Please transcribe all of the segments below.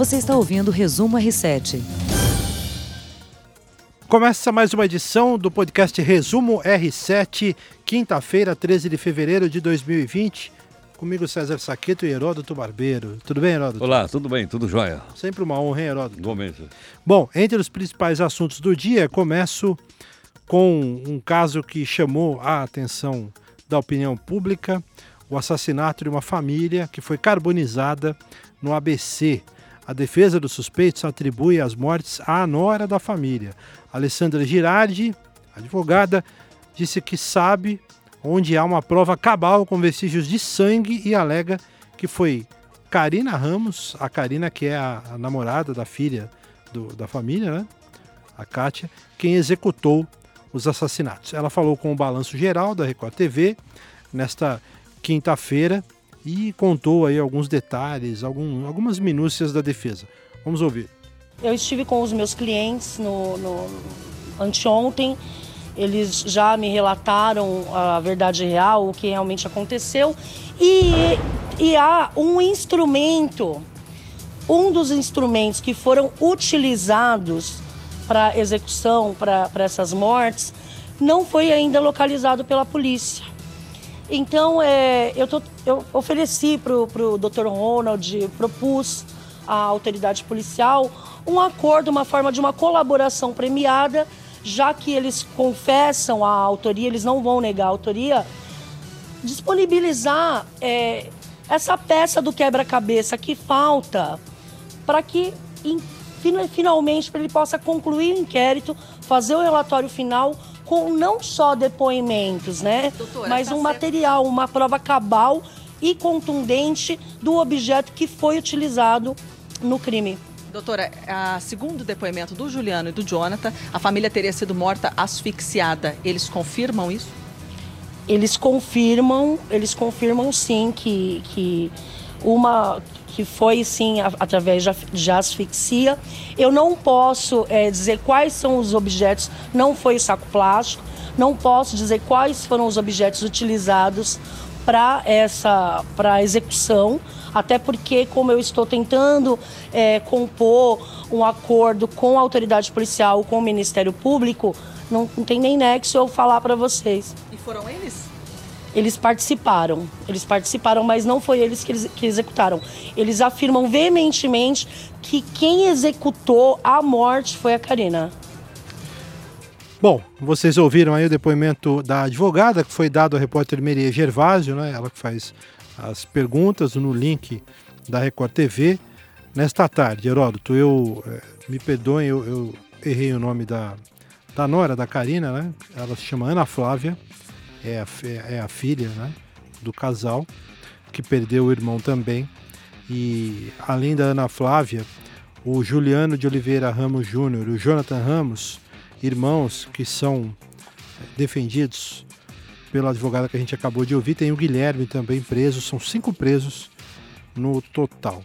Você está ouvindo o Resumo R7. Começa mais uma edição do podcast Resumo R7, quinta-feira, 13 de fevereiro de 2020. Comigo César Saqueto e Heródoto Barbeiro. Tudo bem, Heródoto? Olá, tudo bem, tudo jóia. Sempre uma honra, hein, Heródoto? Igualmente. Bom, entre os principais assuntos do dia, começo com um caso que chamou a atenção da opinião pública, o assassinato de uma família que foi carbonizada no ABC. A defesa dos suspeitos atribui as mortes à nora da família. Alessandra Girardi, advogada, disse que sabe onde há uma prova cabal com vestígios de sangue e alega que foi Karina Ramos, a Karina que é a, a namorada da filha do, da família, né? a Kátia, quem executou os assassinatos. Ela falou com o balanço geral da Record TV nesta quinta-feira e contou aí alguns detalhes, algum, algumas minúcias da defesa. Vamos ouvir. Eu estive com os meus clientes no, no anteontem. Eles já me relataram a verdade real, o que realmente aconteceu. E, e há um instrumento, um dos instrumentos que foram utilizados para execução, para essas mortes, não foi ainda localizado pela polícia. Então, é, eu, tô, eu ofereci para o Dr. Ronald, propus à autoridade policial um acordo, uma forma de uma colaboração premiada, já que eles confessam a autoria, eles não vão negar a autoria, disponibilizar é, essa peça do quebra-cabeça que falta para que finalmente ele possa concluir o inquérito, fazer o relatório final com não só depoimentos, né? Doutora, mas tá um certo. material, uma prova cabal e contundente do objeto que foi utilizado no crime. Doutora, a, segundo o depoimento do Juliano e do Jonathan, a família teria sido morta asfixiada. Eles confirmam isso? Eles confirmam, eles confirmam sim que, que uma que foi sim através de asfixia. Eu não posso é, dizer quais são os objetos, não foi saco plástico, não posso dizer quais foram os objetos utilizados para essa para execução, até porque como eu estou tentando é, compor um acordo com a autoridade policial, com o Ministério Público, não, não tem nem nexo eu falar para vocês. E foram eles? Eles participaram, eles participaram, mas não foi eles que, eles que executaram. Eles afirmam veementemente que quem executou a morte foi a Karina. Bom, vocês ouviram aí o depoimento da advogada que foi dado ao repórter Meria Gervásio, né? Ela que faz as perguntas no link da Record TV. Nesta tarde, Heródoto, eu eh, me perdoem, eu, eu, errei o nome da, da nora da Karina, né? Ela se chama Ana Flávia é a, é a filha né, do casal, que perdeu o irmão também. E além da Ana Flávia, o Juliano de Oliveira Ramos Júnior e o Jonathan Ramos, irmãos que são defendidos pela advogada que a gente acabou de ouvir, tem o Guilherme também preso, são cinco presos no total.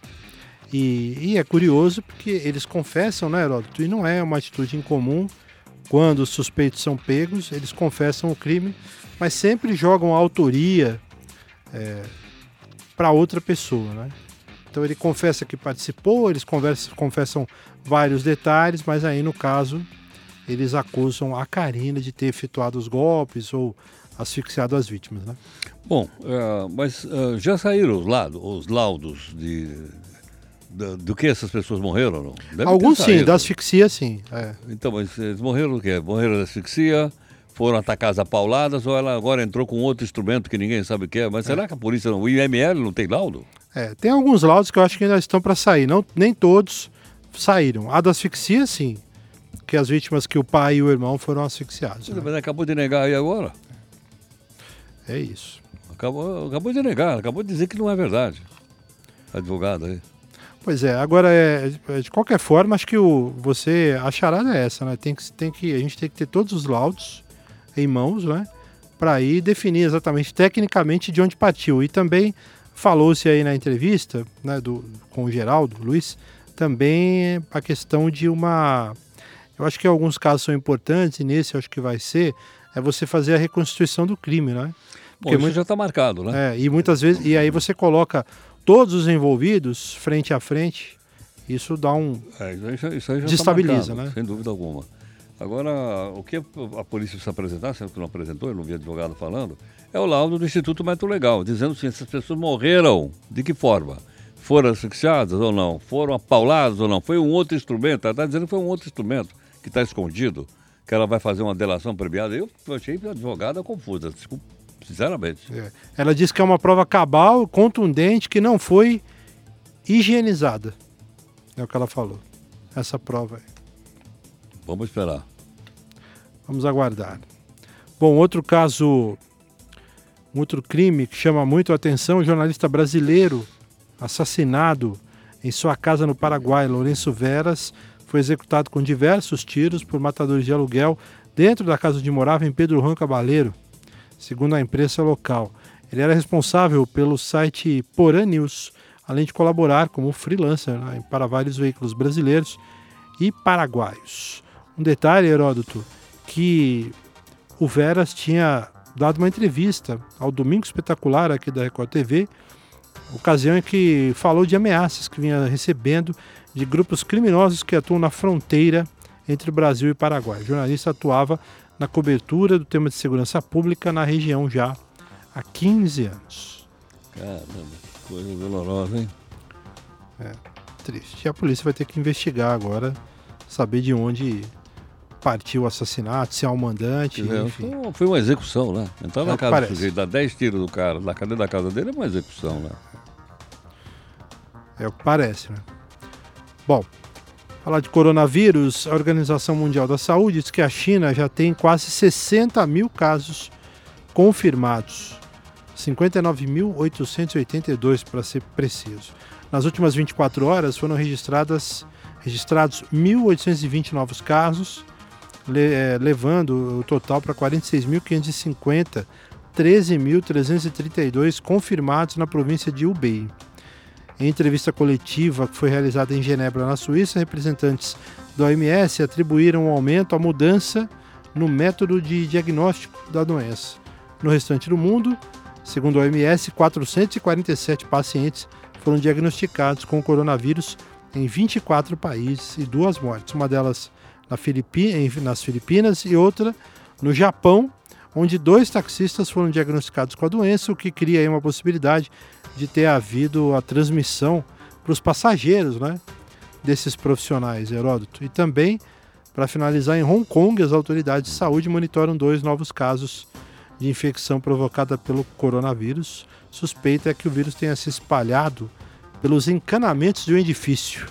E, e, é curioso porque eles confessam, né, Heródoto? E não é uma atitude incomum quando os suspeitos são pegos, eles confessam o crime, mas sempre jogam a autoria é, para outra pessoa, né? Então ele confessa que participou, eles conversam, confessam vários detalhes, mas aí no caso eles acusam a Karina de ter efetuado os golpes ou asfixiado as vítimas, né? Bom, uh, mas uh, já saíram os, laudos, os laudos de, do, do, que essas pessoas morreram, não? Deve Alguns sim, da asfixia sim. É. Então, mas eles morreram do quê? Morreram da asfixia, foram atacadas a pauladas ou ela agora entrou com outro instrumento que ninguém sabe o que é. Mas é. será que a polícia, o IML não tem laudo? É, tem alguns laudos que eu acho que ainda estão para sair. Não, nem todos saíram. A da asfixia, sim. Que as vítimas que o pai e o irmão foram asfixiados. Né? Mas acabou de negar aí agora. É isso. Acabou, acabou de negar, acabou de dizer que não é verdade. Advogado aí. Pois é, agora é, é, de qualquer forma, acho que o, você a charada é essa, né? Tem que, tem que, a gente tem que ter todos os laudos em mãos, né? Para aí definir exatamente tecnicamente de onde partiu. E também falou-se aí na entrevista, né, do, com o Geraldo Luiz, também a questão de uma. Eu acho que alguns casos são importantes, e nesse eu acho que vai ser, é você fazer a reconstituição do crime, né? Porque Bom, muito, já está marcado, né? É, e muitas vezes, e aí você coloca todos os envolvidos frente a frente isso dá um. É, isso aí, já- isso aí já tá Destabiliza, marcado, né? Sem dúvida alguma. Agora, o que a polícia precisa apresentar, sendo que não apresentou, eu não vi advogado falando, é o laudo do Instituto Médico Legal, dizendo assim, essas pessoas morreram, de que forma? Foram asfixiadas ou não? Foram apauladas ou não? Foi um outro instrumento? Ela está dizendo que foi um outro instrumento que está escondido, que ela vai fazer uma delação premiada. Eu achei a advogada confusa, sinceramente. é, Ela diz que é uma prova cabal, contundente, que não foi higienizada. É o que ela falou. Essa prova aí. Vamos esperar. Vamos aguardar. Bom, outro caso, um outro crime que chama muito a atenção, jornalista brasileiro assassinado em sua casa no Paraguai, Lourenço Veras, foi executado com diversos tiros por matadores de aluguel dentro da casa onde morava em Pedro Juan Cabaleiro, segundo a imprensa local. Ele era responsável pelo site Porã News, além de colaborar como freelancer né, para vários veículos brasileiros e paraguaios. Um detalhe, Heródoto, que o Veras tinha dado uma entrevista ao Domingo Espetacular aqui da Record TV, ocasião em que falou de ameaças que vinha recebendo de grupos criminosos que atuam na fronteira entre Brasil e Paraguai. O jornalista atuava na cobertura do tema de segurança pública na região já há 15 anos. Caramba, que coisa dolorosa, hein? Triste. E a polícia vai ter que investigar agora, saber de onde partiu o assassinato, se há um mandante, dizer, enfim. foi- Foi uma execução, né? Entrar É na o que casa do sujeito, dar 10 tiros do cara, da cadeia da casa dele é uma execução, né? É o que parece, né? Bom, falar de coronavírus, a Organização Mundial da Saúde diz que a China já tem quase 60 mil casos confirmados. 59.882 para ser preciso. Nas últimas 24 horas foram registradas, registrados 1.820 novos casos, levando o total para 46.550, 13.332 confirmados na província de Hubei. Em entrevista coletiva que foi realizada em Genebra, na Suíça, representantes da OMS atribuíram o aumento à mudança no método de diagnóstico da doença. No restante do mundo, segundo a OMS, 447 pacientes foram diagnosticados com o coronavírus em 24 países e duas mortes, uma delas na nas Filipinas e outra no Japão, onde dois taxistas foram diagnosticados com a doença, o que cria uma possibilidade de ter havido a transmissão para os passageiros né, desses profissionais, Heródoto. E também, para finalizar, em Hong Kong, as autoridades de saúde monitoram dois novos casos de infecção provocada pelo coronavírus. Suspeita é que o vírus tenha se espalhado pelos encanamentos de um edifício.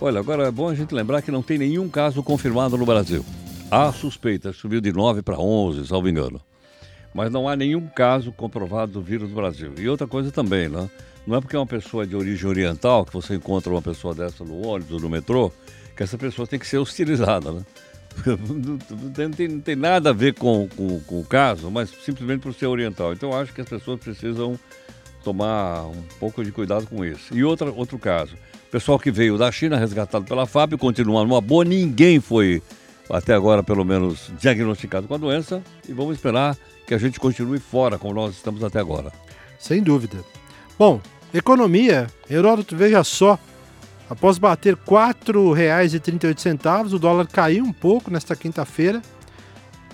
Olha, agora é bom a gente lembrar que não tem nenhum caso confirmado no Brasil. Há suspeita, subiu de 9 para 11, salvo engano. Mas não há nenhum caso comprovado do vírus no Brasil. E outra coisa também, né? Não é porque é uma pessoa de origem oriental, que você encontra uma pessoa dessa no ônibus, no metrô, que essa pessoa tem que ser hostilizada, né? Não tem, não tem- nada a ver com, com, com o caso, mas simplesmente por ser oriental. Então acho que as pessoas precisam tomar um pouco de cuidado com isso. E outra, outro caso, pessoal que veio da China, resgatado pela FAB, continua numa boa, ninguém foi, até agora pelo menos, diagnosticado com a doença e vamos esperar que a gente continue fora, como nós estamos até agora. Sem dúvida. Bom, economia, Heródoto, veja só. Após bater R$ 4,38, o dólar caiu um pouco nesta quinta-feira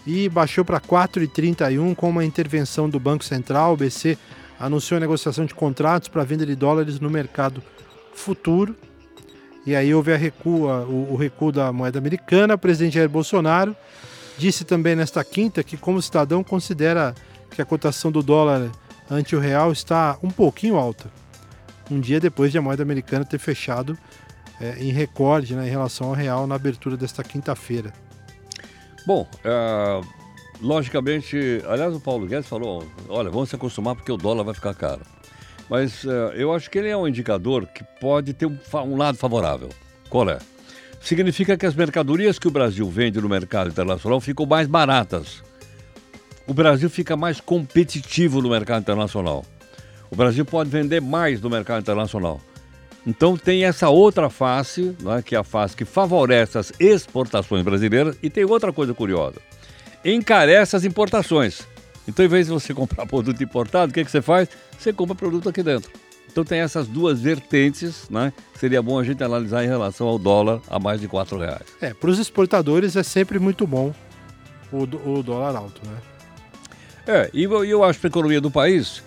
e baixou para 4,31 com uma intervenção do Banco Central. O BC anunciou a negociação de contratos para venda de dólares no mercado futuro. E aí houve a recua, o, o recuo da moeda americana. O presidente Jair Bolsonaro disse também nesta quinta que, como cidadão, considera que a cotação do dólar ante o real está um pouquinho alta. Um dia depois de a moeda americana ter fechado é, em recorde né, em relação ao real na abertura desta quinta-feira. Bom, é, logicamente, aliás, o Paulo Guedes falou: olha, vamos se acostumar porque o dólar vai ficar caro. Mas é, eu acho que ele é um indicador que pode ter um, um lado favorável. Qual é? Significa que as mercadorias que o Brasil vende no mercado internacional ficam mais baratas. O Brasil fica mais competitivo no mercado internacional. O Brasil pode vender mais no mercado internacional. Então tem essa outra face, né, que é a face que favorece as exportações brasileiras, e tem outra coisa curiosa. Encarece as importações. Então, em vez de você comprar produto importado, o que, que você faz? Você compra produto aqui dentro. Então tem essas duas vertentes, né? Seria bom a gente analisar em relação ao dólar a mais de quatro reais. É, para os exportadores é sempre muito bom o, o dólar alto, né? É, e eu, eu acho que a economia do país,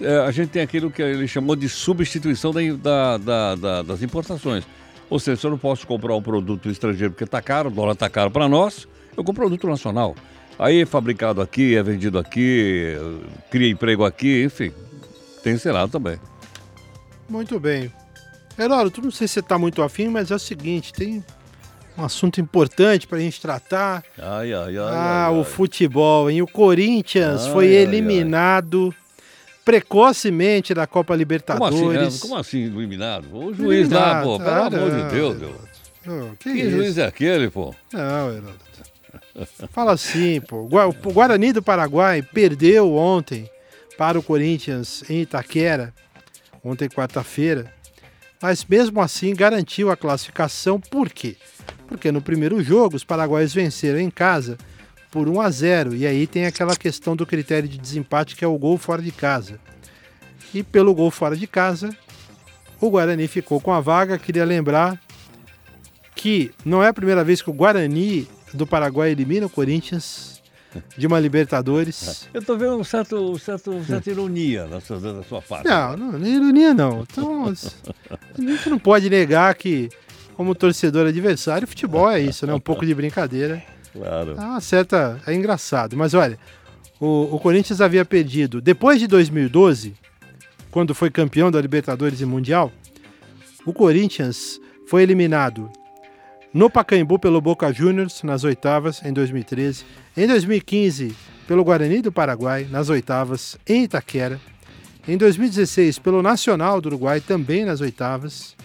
é, a gente tem aquilo que ele chamou de substituição da, da, da, das importações. Ou seja, se eu não posso comprar um produto estrangeiro porque está caro, o dólar está caro para nós, eu compro produto nacional. Aí é fabricado aqui, é vendido aqui, cria emprego aqui, enfim, tem esse lado também. Muito bem. Heródoto, não sei se você está muito afim, mas é o seguinte, tem um assunto importante para a gente tratar. Ai, ai, ai. Ah, o futebol, hein? O Corinthians foi eliminado precocemente da Copa Como Libertadores. assim, né? Como assim eliminado? O juiz lá, pô, pelo Ah, amor de Deus, meu. Que Que juiz é aquele, pô? Não, Heródoto. Fala assim, pô. O Guarani do Paraguai perdeu ontem para o Corinthians em Itaquera, ontem quarta-feira, mas mesmo assim garantiu a classificação. Por quê? Porque no primeiro jogo os paraguaios venceram em casa por 1 a 0 e aí tem aquela questão do critério de desempate que é o gol fora de casa. E pelo gol fora de casa, o Guarani ficou com a vaga. Queria lembrar que não é a primeira vez que o Guarani do Paraguai elimina o Corinthians de uma Libertadores. Eu tô vendo um certo, um certo, uma certa ironia na sua, na sua parte. Não, não, não é ironia não. Então, a gente não pode negar que, como torcedor adversário, futebol é isso, né? Um pouco de brincadeira. Claro. É uma certa. É engraçado. Mas olha, o, o Corinthians havia perdido, depois de 2012, quando foi campeão da Libertadores e Mundial, o Corinthians foi eliminado no Pacaembu pelo Boca Juniors nas oitavas em 2013, em 2015 pelo Guarani do Paraguai nas oitavas em Itaquera, em 2016 pelo Nacional do Uruguai também nas oitavas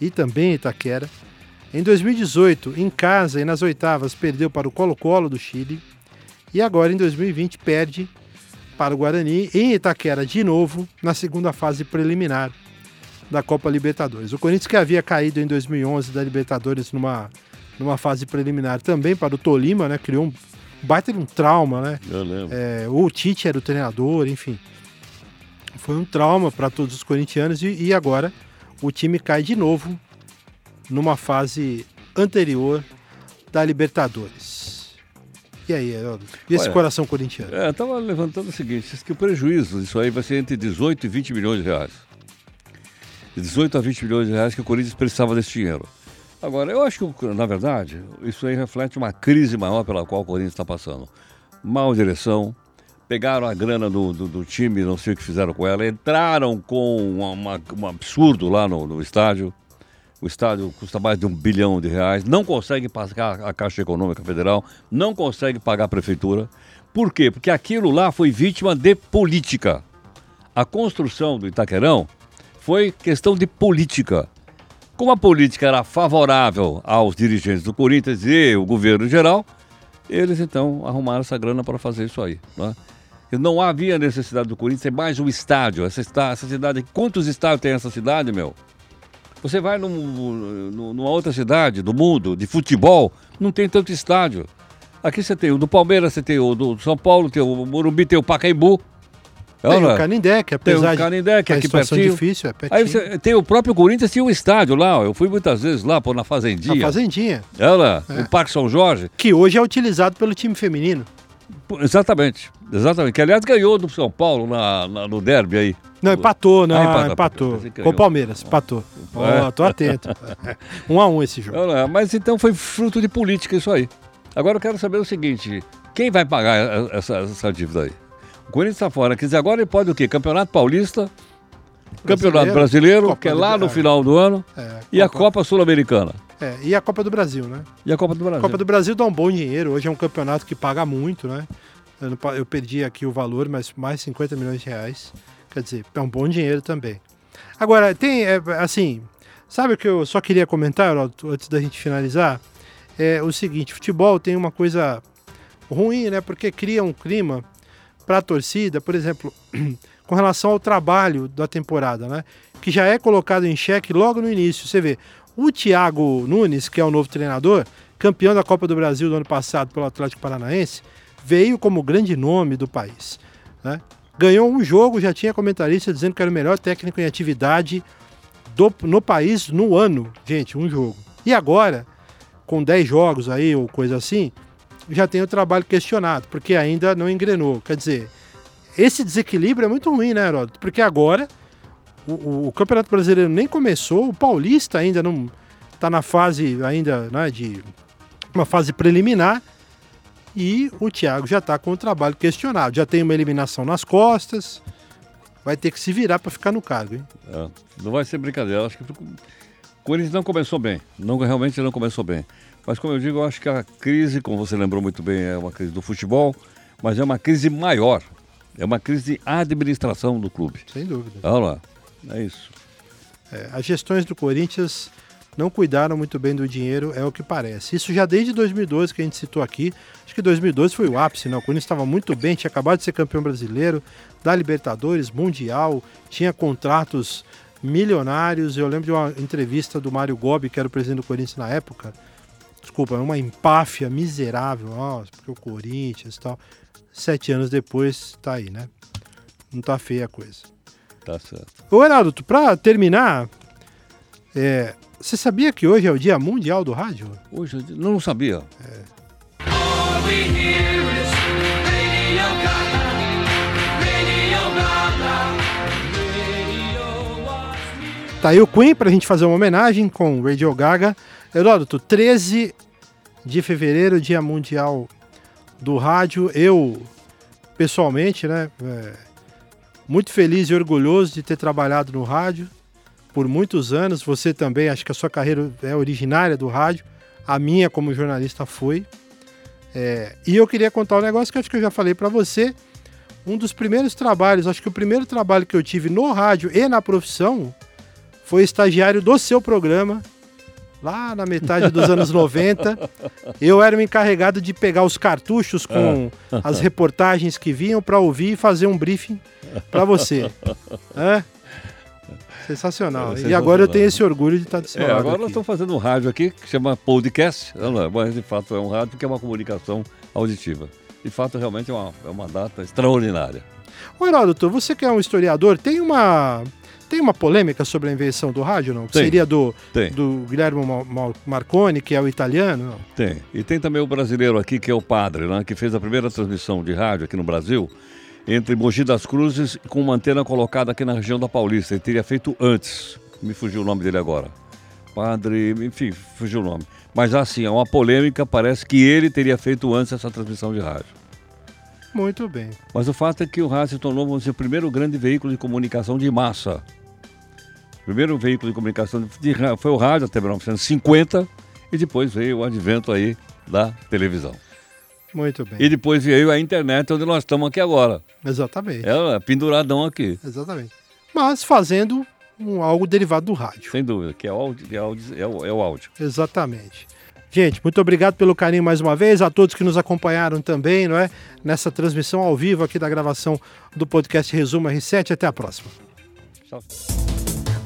e também em Itaquera. Em 2018, em casa e nas oitavas, perdeu para o Colo-Colo do Chile. E agora, em 2020, perde para o Guarani em Itaquera de novo, na segunda fase preliminar da Copa Libertadores. O Corinthians que havia caído em 2011 da Libertadores numa, numa fase preliminar também para o Tolima, né? Criou um baita de um trauma, né? Eu lembro. É, o Tite era o treinador, enfim. Foi um trauma para todos os corintianos e, e agora o time cai de novo numa fase anterior da Libertadores. E aí, Heródoto? E esse Olha, coração corintiano? É, eu tava levantando o seguinte, que o prejuízo disso aí vai ser entre 18 e 20 milhões de reais. De 18 a 20 milhões de reais que o Corinthians precisava desse dinheiro. Agora, eu acho que, na verdade, isso aí reflete uma crise maior pela qual o Corinthians está passando. Mal direção, pegaram a grana do, do, do time, não sei o que fizeram com ela, entraram com uma- uma- um absurdo lá no, no estádio. O estádio custa mais de um bilhão de reais, não consegue pagar a Caixa Econômica Federal, não consegue pagar a prefeitura. Por quê? Porque aquilo lá foi vítima de política. A construção do Itaquerão foi questão de política. Como a política era favorável aos dirigentes do Corinthians e o governo geral, eles então arrumaram essa grana para fazer isso aí. Né? E não havia necessidade do Corinthians ter mais um estádio. Essa, essa cidade, quantos estádios tem essa cidade, meu? Você vai num- numa outra cidade do mundo, de futebol, não tem tanto estádio. Aqui você tem o do Palmeiras, você tem o do São Paulo, tem o Morumbi, tem o Pacaembu. É ou Tem não o é? Canindé, que Tem apesar o Canindé, que é de aqui pertinho. difícil, é pertinho. Aí você tem o próprio Corinthians, tinha um estádio lá, ó. eu fui muitas vezes lá, pô, na Fazendinha. Fazendinha, Ela, É. o Parque São Jorge. que hoje é utilizado pelo time feminino. Exatamente, exatamente. Que aliás ganhou do São Paulo na, na- no derby aí. Não, empatou, não, Ah, empatou. empatou. Com o. Palmeiras, empatou. Ó, tô atento. um a um esse jogo. Ela, mas então foi fruto de política isso aí. Agora eu quero saber o seguinte: quem vai pagar essa, essa dívida aí? Corinthians está fora. Quer dizer, agora ele pode o quê? Campeonato Paulista, Campeonato Brasileiro, Copa que é lá no é. final do ano, É, e a Copa Sul-Americana. É, e a Copa do Brasil, né? E a Copa do A Brasil. Copa do Brasil dá um bom dinheiro. Hoje é um campeonato que paga muito, né? Eu, eu perdi aqui o valor, mas mais 50 milhões de reais. Quer dizer, é um bom dinheiro também. Agora, tem, é, assim, sabe o que eu só queria comentar, antes da gente finalizar? É o seguinte, futebol tem uma coisa ruim, né? Porque cria um clima para a torcida, por exemplo, com relação ao trabalho da temporada, né? Que já é colocado em xeque logo no início. Você vê, o Thiago Nunes, que é o novo treinador, campeão da Copa do Brasil do ano passado pelo Atlético Paranaense, veio como grande nome do país, né? ganhou um jogo, já tinha comentarista dizendo que era o melhor técnico em atividade do, no país no ano. Gente, um jogo. E agora, com 10 jogos aí ou coisa assim, já tem o trabalho questionado, porque ainda não engrenou. Quer dizer, esse desequilíbrio é muito ruim, né, Heródoto? Porque agora o, o, o Campeonato Brasileiro nem começou, o Paulista ainda não está na fase ainda né, de uma fase preliminar e o Thiago já está com o trabalho questionado. Já tem uma eliminação nas costas, vai ter que se virar para ficar no cargo. Hein? É, não vai ser brincadeira. Acho que o Corinthians não começou bem. Não, realmente não começou bem. Mas como eu digo, eu acho que a crise, como você lembrou muito bem, é uma crise do futebol, mas é uma crise maior. É uma crise de administração do clube. Sem dúvida. Olha lá. É isso. É, as gestões do Corinthians não cuidaram muito bem do dinheiro, é o que parece. Isso já desde 2012 que a gente citou aqui. Acho que 2012 foi o ápice, né? O Corinthians estava muito bem, tinha acabado de ser campeão brasileiro, da Libertadores, Mundial, tinha contratos milionários. Eu lembro de uma entrevista do Mário Gobi, que era o presidente do Corinthians na época. Desculpa, uma empáfia miserável, nossa, porque o Corinthians e tal. Sete anos depois, tá aí, né? Não tá feia a coisa. Tá certo. Ô, Heraldo, pra terminar, é, você sabia que hoje é o Dia Mundial do Rádio? Hoje, eu não sabia. É. Tá aí o Queen pra gente fazer uma homenagem com Radio Gaga. Heródoto, 13 de fevereiro, Dia Mundial do Rádio. Eu, pessoalmente, né, é, muito feliz e orgulhoso de ter trabalhado no rádio por muitos anos. Você também, acho que a sua carreira é originária do rádio. A minha, como jornalista, foi. É, e eu queria contar um negócio que acho que eu já falei para você. Um dos primeiros trabalhos, acho que o primeiro trabalho que eu tive no rádio e na profissão foi estagiário do seu programa, lá na metade dos anos 90. Eu era o encarregado de pegar os cartuchos com ah. as reportagens que vinham para ouvir e fazer um briefing para você. É? Sensacional. É, e agora eu tenho esse orgulho de estar desse é, Agora nós estamos fazendo um rádio aqui que chama podcast, mas de fato é um rádio que é uma comunicação auditiva. De fato, realmente é uma, é uma data extraordinária. Ô Heródoto, você que é um historiador, tem uma tem uma polêmica sobre a invenção do rádio, não? Tem, Seria do, do Guilherme Marconi, que é o italiano? Não? Tem. E tem também o brasileiro aqui, que é o padre, né, que fez a primeira transmissão de rádio aqui no Brasil entre Mogi das Cruzes com uma antena colocada aqui na região da Paulista. Ele teria feito antes. Me fugiu o nome dele agora. Padre, enfim, fugiu o nome. Mas assim, é uma polêmica, parece que ele teria feito antes essa transmissão de rádio. Muito bem. Mas o fato é que o rádio se tornou, dizer, o primeiro grande veículo de comunicação de massa. O primeiro veículo de comunicação de, foi o rádio até 1950 e depois veio o advento aí da televisão. Muito bem. E depois veio a internet, onde nós estamos aqui agora. Exatamente. É, penduradão aqui. Exatamente. Mas fazendo um, algo derivado do rádio. Sem dúvida, que é o, áudio, é, o, é, o, é o áudio. Exatamente. Gente, muito obrigado pelo carinho mais uma vez, a todos que nos acompanharam também, não é? Nessa transmissão ao vivo aqui da gravação do podcast Resumo R7. Até a próxima. Tchau.